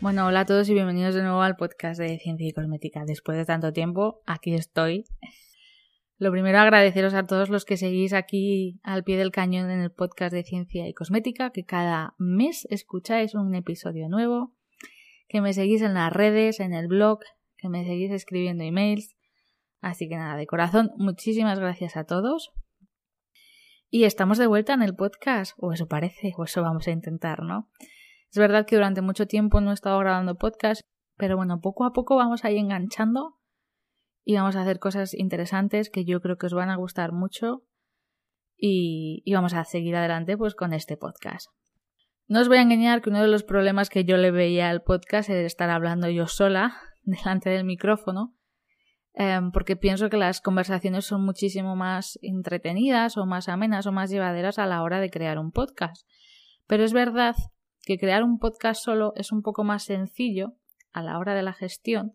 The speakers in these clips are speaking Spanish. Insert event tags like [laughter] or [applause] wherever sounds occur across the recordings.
Bueno, hola a todos y bienvenidos de nuevo al podcast de Ciencia y Cosmética. Después de tanto tiempo, aquí estoy. Lo primero, agradeceros a todos los que seguís aquí al pie del cañón en el podcast de Ciencia y Cosmética, que cada mes escucháis un episodio nuevo, que me seguís en las redes, en el blog, que me seguís escribiendo emails. Así que nada, de corazón, muchísimas gracias a todos. Y estamos de vuelta en el podcast, o eso parece, o eso vamos a intentar, ¿no? Es verdad que durante mucho tiempo no he estado grabando podcast, pero bueno, poco a poco vamos ahí enganchando y vamos a hacer cosas interesantes que yo creo que os van a gustar mucho y, vamos a seguir adelante pues con este podcast. No os voy a engañar que uno de los problemas que yo le veía al podcast era estar hablando yo sola [laughs] delante del micrófono, em, porque pienso que las conversaciones son muchísimo más entretenidas o más amenas o más llevaderas a la hora de crear un podcast. Pero es verdad que crear un podcast solo es un poco más sencillo a la hora de la gestión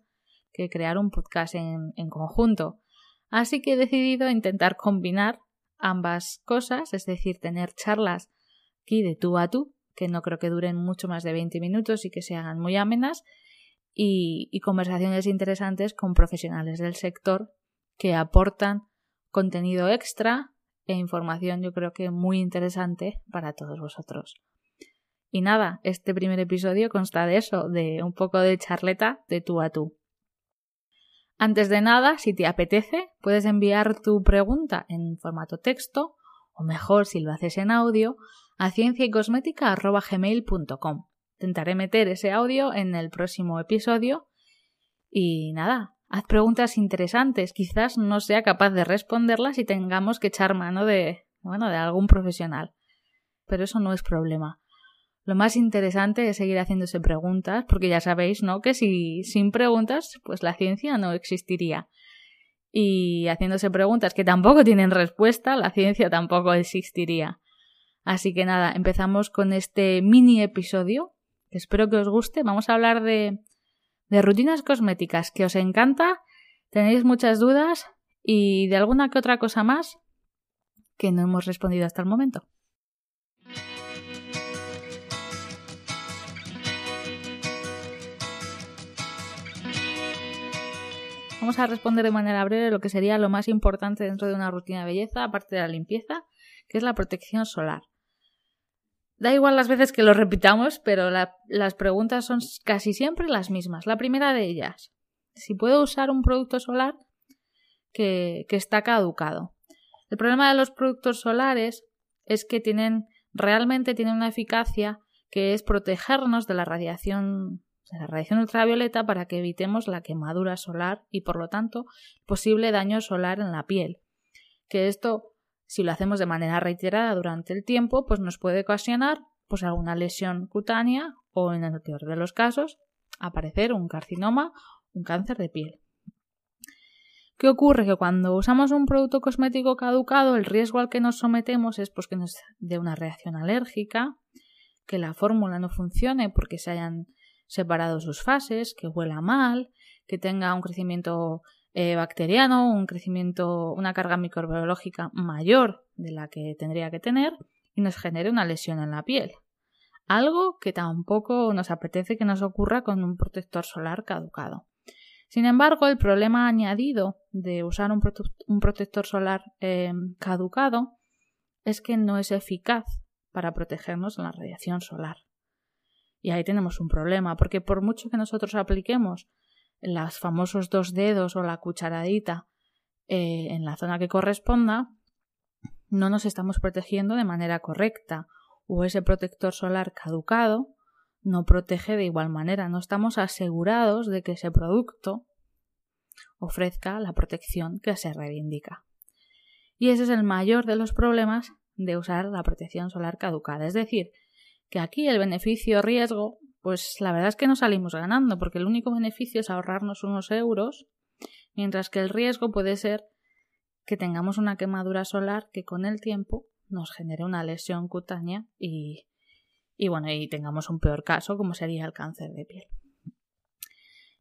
que crear un podcast en, conjunto. Así que he decidido intentar combinar ambas cosas, es decir, tener charlas aquí de tú a tú, que no creo que duren mucho más de 20 minutos y que se hagan muy amenas, y, y conversaciones interesantes con profesionales del sector que aportan contenido extra e información yo creo que muy interesante para todos vosotros. Y nada, este primer episodio consta de eso, de un poco de charleta de tú a tú. Antes de nada, si te apetece, puedes enviar tu pregunta en formato texto, o mejor si lo haces en audio, a cienciaycosmética.gmail.com. Intentaré meter ese audio en el próximo episodio. Y nada, haz preguntas interesantes. Quizás no sea capaz de responderlas y tengamos que echar mano de, bueno, de algún profesional. Pero eso no es problema. Lo más interesante es seguir haciéndose preguntas, porque ya sabéis, ¿no? Que si sin preguntas, pues la ciencia no existiría. Y haciéndose preguntas que tampoco tienen respuesta, la ciencia tampoco existiría. Así que nada, empezamos con este mini episodio. Espero que os guste. Vamos a hablar de, de rutinas cosméticas que os encanta, tenéis muchas dudas y de alguna que otra cosa más que no hemos respondido hasta el momento. Vamos a responder de manera breve lo que sería lo más importante dentro de una rutina de belleza, aparte de la limpieza, que es la protección solar. Da igual las veces que lo repitamos, pero las preguntas son casi siempre las mismas. La primera de ellas, si puedo usar un producto solar que, está caducado. El problema de los productos solares es que tienen realmente tienen una eficacia que es protegernos de la radiación la radiación ultravioleta para que evitemos la quemadura solar y por lo tanto posible daño solar en la piel. Que esto, si lo hacemos de manera reiterada durante el tiempo, pues nos puede ocasionar pues alguna lesión cutánea o en el peor de los casos aparecer un carcinoma, un cáncer de piel. ¿Qué ocurre? Que cuando usamos un producto cosmético caducado, el riesgo al que nos sometemos es pues, que nos dé una reacción alérgica, que la fórmula no funcione porque se hayan separado sus fases, que huela mal, que tenga un crecimiento eh, bacteriano, un crecimiento, una carga microbiológica mayor de la que tendría que tener y nos genere una lesión en la piel. Algo que tampoco nos apetece que nos ocurra con un protector solar caducado. Sin embargo, el problema añadido de usar un, protector solar eh, caducado es que no es eficaz para protegernos de la radiación solar. Y ahí tenemos un problema, porque por mucho que nosotros apliquemos los famosos dos dedos o la cucharadita eh, en la zona que corresponda, no nos estamos protegiendo de manera correcta o ese protector solar caducado no protege de igual manera, no estamos asegurados de que ese producto ofrezca la protección que se reivindica. Y ese es el mayor de los problemas de usar la protección solar caducada. Es decir, que aquí el beneficio-riesgo, pues la verdad es que no salimos ganando, porque el único beneficio es ahorrarnos unos euros, mientras que el riesgo puede ser que tengamos una quemadura solar que con el tiempo nos genere una lesión cutánea y, y bueno, y tengamos un peor caso como sería el cáncer de piel.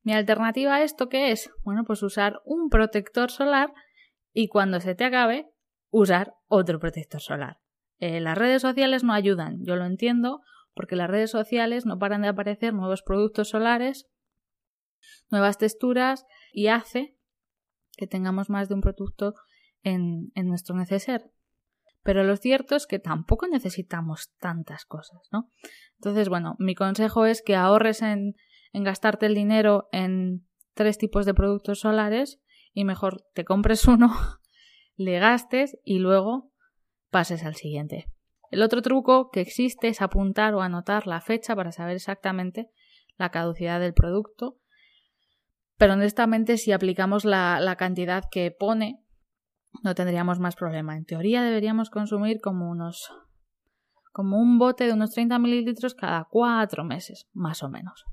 Mi alternativa a esto qué es? Bueno, pues usar un protector solar y cuando se te acabe, usar otro protector solar. Eh, las redes sociales no ayudan, yo lo entiendo, porque las redes sociales no paran de aparecer nuevos productos solares, nuevas texturas y hace que tengamos más de un producto en, en nuestro neceser. Pero lo cierto es que tampoco necesitamos tantas cosas, ¿no? Entonces, bueno, mi consejo es que ahorres en, en gastarte el dinero en tres tipos de productos solares y mejor te compres [laughs] uno, le gastes y luego pases al siguiente. El otro truco que existe es apuntar o anotar la fecha para saber exactamente la caducidad del producto. Pero honestamente, si aplicamos la, cantidad que pone, no tendríamos más problema. En teoría deberíamos consumir como unos como un bote de unos 30 mililitros cada cuatro meses, más o menos.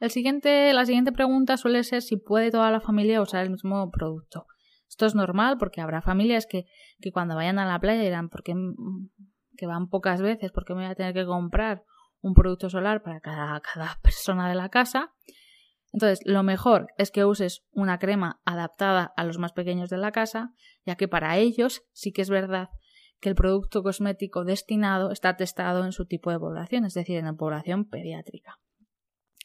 La siguiente pregunta suele ser si puede toda la familia usar el mismo producto. Esto es normal porque habrá familias que, que cuando vayan a la playa dirán, porque que van pocas veces, porque me voy a tener que comprar un producto solar para cada, cada persona de la casa. Entonces, lo mejor es que uses una crema adaptada a los más pequeños de la casa, ya que para ellos sí que es verdad que el producto cosmético destinado está testado en su tipo de población, es decir, en la población pediátrica.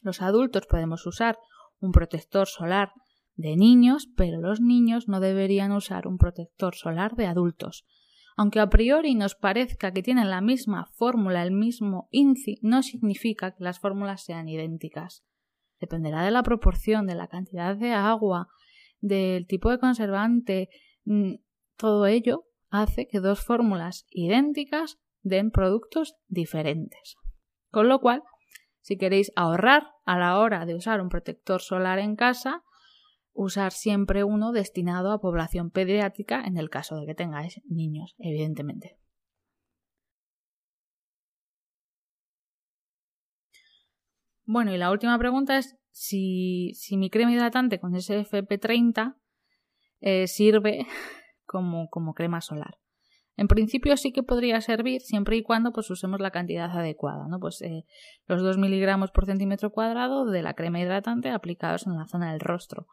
Los adultos podemos usar un protector solar de niños, pero los niños no deberían usar un protector solar de adultos. Aunque a priori nos parezca que tienen la misma fórmula, el mismo INCI, no significa que las fórmulas sean idénticas. Dependerá de la proporción, de la cantidad de agua, del tipo de conservante. Mm, todo ello hace que dos fórmulas idénticas den productos diferentes. Con lo cual, si queréis ahorrar a la hora de usar un protector solar en casa, usar siempre uno destinado a población pediátrica en el caso de que tengáis niños, evidentemente. Bueno, y la última pregunta es si, mi crema hidratante con SFP30 eh, sirve [laughs] como, como crema solar. En principio sí que podría servir siempre y cuando pues usemos la cantidad adecuada, ¿no? Pues eh, los 2 miligramos por centímetro cuadrado de la crema hidratante aplicados en la zona del rostro.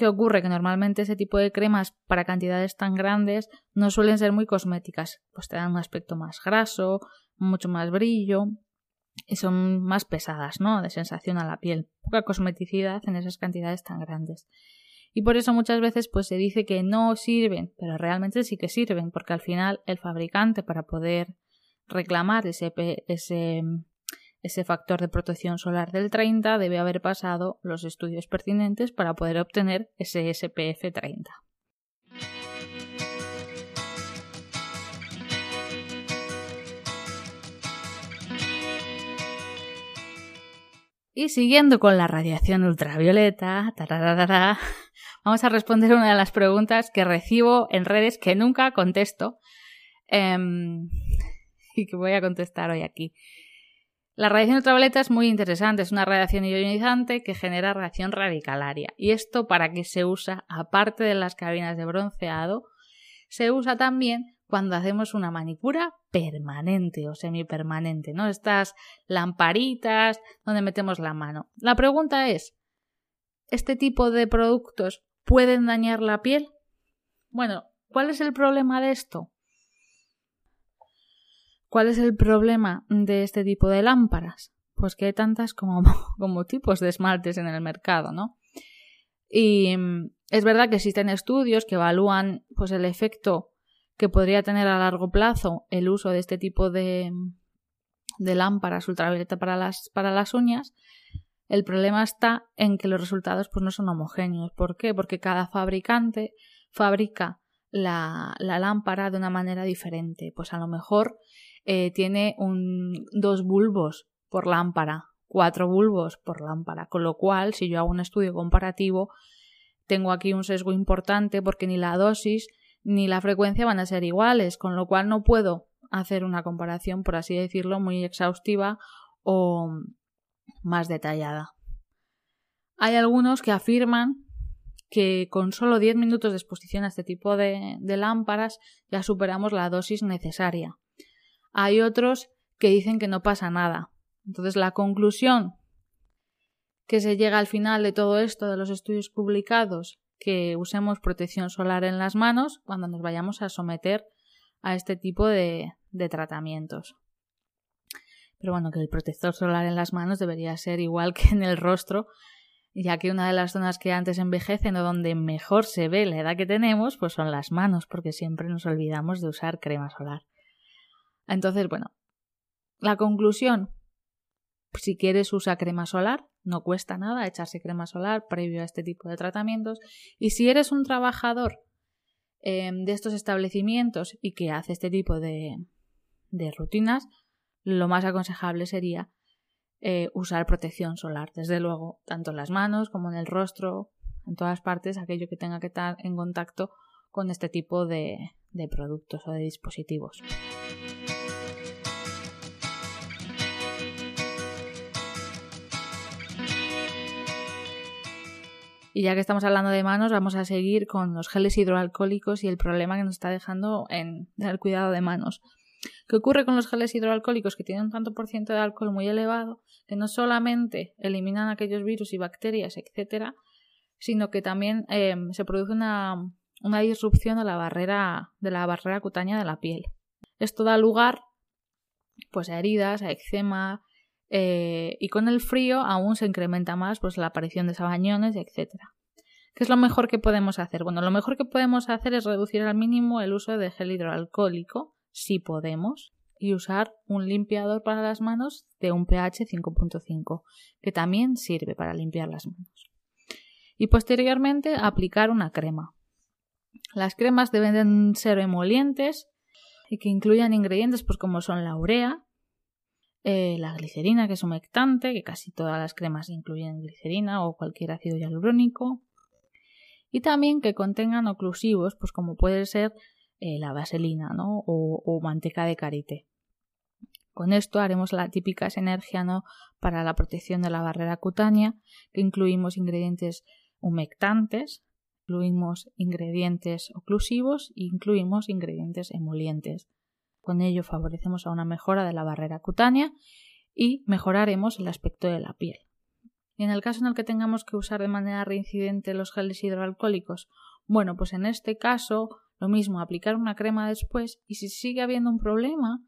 ¿Qué ocurre? Que normalmente ese tipo de cremas para cantidades tan grandes no suelen ser muy cosméticas, pues te dan un aspecto más graso, mucho más brillo y son más pesadas, ¿no? De sensación a la piel, poca cosmeticidad en esas cantidades tan grandes y por eso muchas veces pues se dice que no sirven, pero realmente sí que sirven, porque al final el fabricante para poder reclamar ese, ese, ese factor de protección solar del 30 debe haber pasado los estudios pertinentes para poder obtener ese SPF 30. Y siguiendo con la radiación ultravioleta, vamos a responder una de las preguntas que recibo en redes que nunca contesto em, y que voy a contestar hoy aquí. La radiación ultravioleta es muy interesante, es una radiación ionizante que genera reacción radicalaria. ¿Y esto para qué se usa? Aparte de las cabinas de bronceado, se usa también cuando hacemos una manicura permanente o semipermanente, ¿no? Estas lamparitas donde metemos la mano. La pregunta es, ¿este tipo de productos pueden dañar la piel? Bueno, ¿cuál es el problema de esto? ¿Cuál es el problema de este tipo de lámparas? Pues que hay tantas [laughs] como, tipos de esmaltes en el mercado, ¿no? Y mm, es verdad que existen estudios que evalúan pues el efecto que podría tener a largo plazo el uso de este tipo de, de lámparas ultravioleta para las, para las uñas, el problema está en que los resultados pues, no son homogéneos. ¿Por qué? Porque cada fabricante fabrica la lámpara de una manera diferente. Pues a lo mejor eh, tiene un, dos bulbos por lámpara, cuatro bulbos por lámpara, con lo cual si yo hago un estudio comparativo tengo aquí un sesgo importante porque ni la dosis ni la frecuencia van a ser iguales, con lo cual no puedo hacer una comparación, por así decirlo, muy exhaustiva o más detallada. Hay algunos que afirman que con solo 10 minutos de exposición a este tipo de, de, lámparas ya superamos la dosis necesaria. Hay otros que dicen que no pasa nada. Entonces la conclusión que se llega al final de todo esto de los estudios publicados que usemos protección solar en las manos cuando nos vayamos a someter a este tipo de, de tratamientos. Pero bueno, que el protector solar en las manos debería ser igual que en el rostro, ya que una de las zonas que antes envejecen o donde mejor se ve la edad que tenemos, pues son las manos, porque siempre nos olvidamos de usar crema solar. Entonces, bueno, la conclusión, si quieres usar crema solar, no cuesta nada echarse crema solar previo a este tipo de tratamientos. Y si eres un trabajador em, de estos establecimientos y que hace este tipo de, rutinas, lo más aconsejable sería eh, usar protección solar. Desde luego, tanto en las manos como en el rostro, en todas partes, aquello que tenga que estar en contacto con este tipo de productos o de dispositivos. Y ya que estamos hablando de manos, vamos a seguir con los geles hidroalcohólicos y el problema que nos está dejando en el cuidado de manos. ¿Qué ocurre con los geles hidroalcohólicos que tienen un tanto por ciento de alcohol muy elevado que no solamente eliminan aquellos virus y bacterias, etcétera, sino que también eh, se produce una, una disrupción de la barrera de la barrera cutánea de la piel. Esto da lugar pues a heridas, a eczema, eh, y con el frío aún se incrementa más pues, la aparición de sabañones, etc. ¿Qué es lo mejor que podemos hacer? Bueno, lo mejor que podemos hacer es reducir al mínimo el uso de gel hidroalcohólico, si podemos, y usar un limpiador para las manos de un pH 5.5, que también sirve para limpiar las manos. Y posteriormente aplicar una crema. Las cremas deben ser emolientes y que incluyan ingredientes pues, como son la urea, eh, la glicerina, que es humectante, que casi todas las cremas incluyen glicerina o cualquier ácido hialurónico. Y también que contengan oclusivos, pues como puede ser eh, la vaselina ¿no? o, manteca de karité. Con esto haremos la típica sinergia ¿no? para la protección de la barrera cutánea, que incluimos ingredientes humectantes, incluimos ingredientes oclusivos e incluimos ingredientes emolientes. Con ello favorecemos a una mejora de la barrera cutánea y mejoraremos el aspecto de la piel. Y en el caso en el que tengamos que usar de manera reincidente los geles hidroalcohólicos, bueno, pues en este caso lo mismo, aplicar una crema después y si sigue habiendo un problema,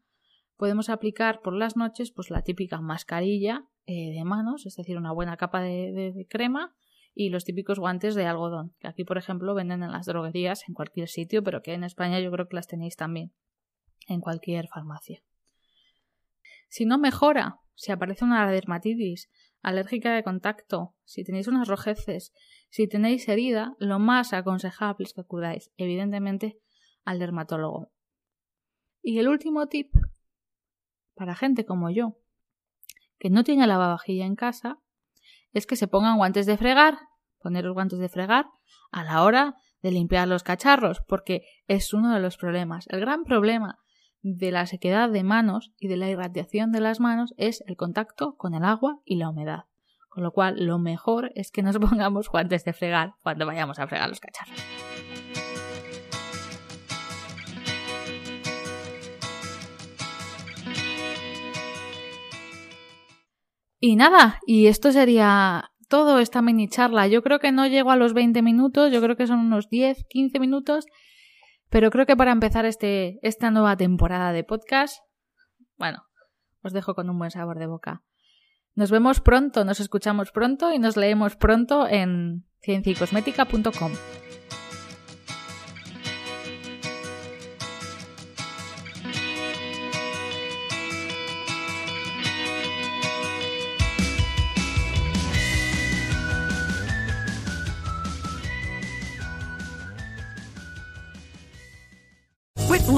podemos aplicar por las noches pues la típica mascarilla eh, de manos, es decir, una buena capa de crema y los típicos guantes de algodón, que aquí por ejemplo venden en las droguerías en cualquier sitio, pero que en España yo creo que las tenéis también en cualquier farmacia. Si no mejora, si aparece una dermatitis alérgica de contacto, si tenéis unas rojeces, si tenéis herida, lo más aconsejable es que acudáis, evidentemente, al dermatólogo. Y el último tip, para gente como yo, que no tiene lavavajilla en casa, es que se pongan guantes de fregar, poner los guantes de fregar a la hora de limpiar los cacharros, porque es uno de los problemas. El gran problema de la sequedad de manos y de la irradiación de las manos es el contacto con el agua y la humedad. Con lo cual, lo mejor es que nos [laughs] pongamos guantes de fregar cuando vayamos a fregar los cacharros. Y nada, y esto sería todo esta mini charla. Yo creo que no llego a los 20 minutos, yo creo que son unos 10, 15 minutos pero creo que para empezar este, esta nueva temporada de podcast, bueno, os dejo con un buen sabor de boca. Nos vemos pronto, nos escuchamos pronto y nos leemos pronto en cienciacosmética.com.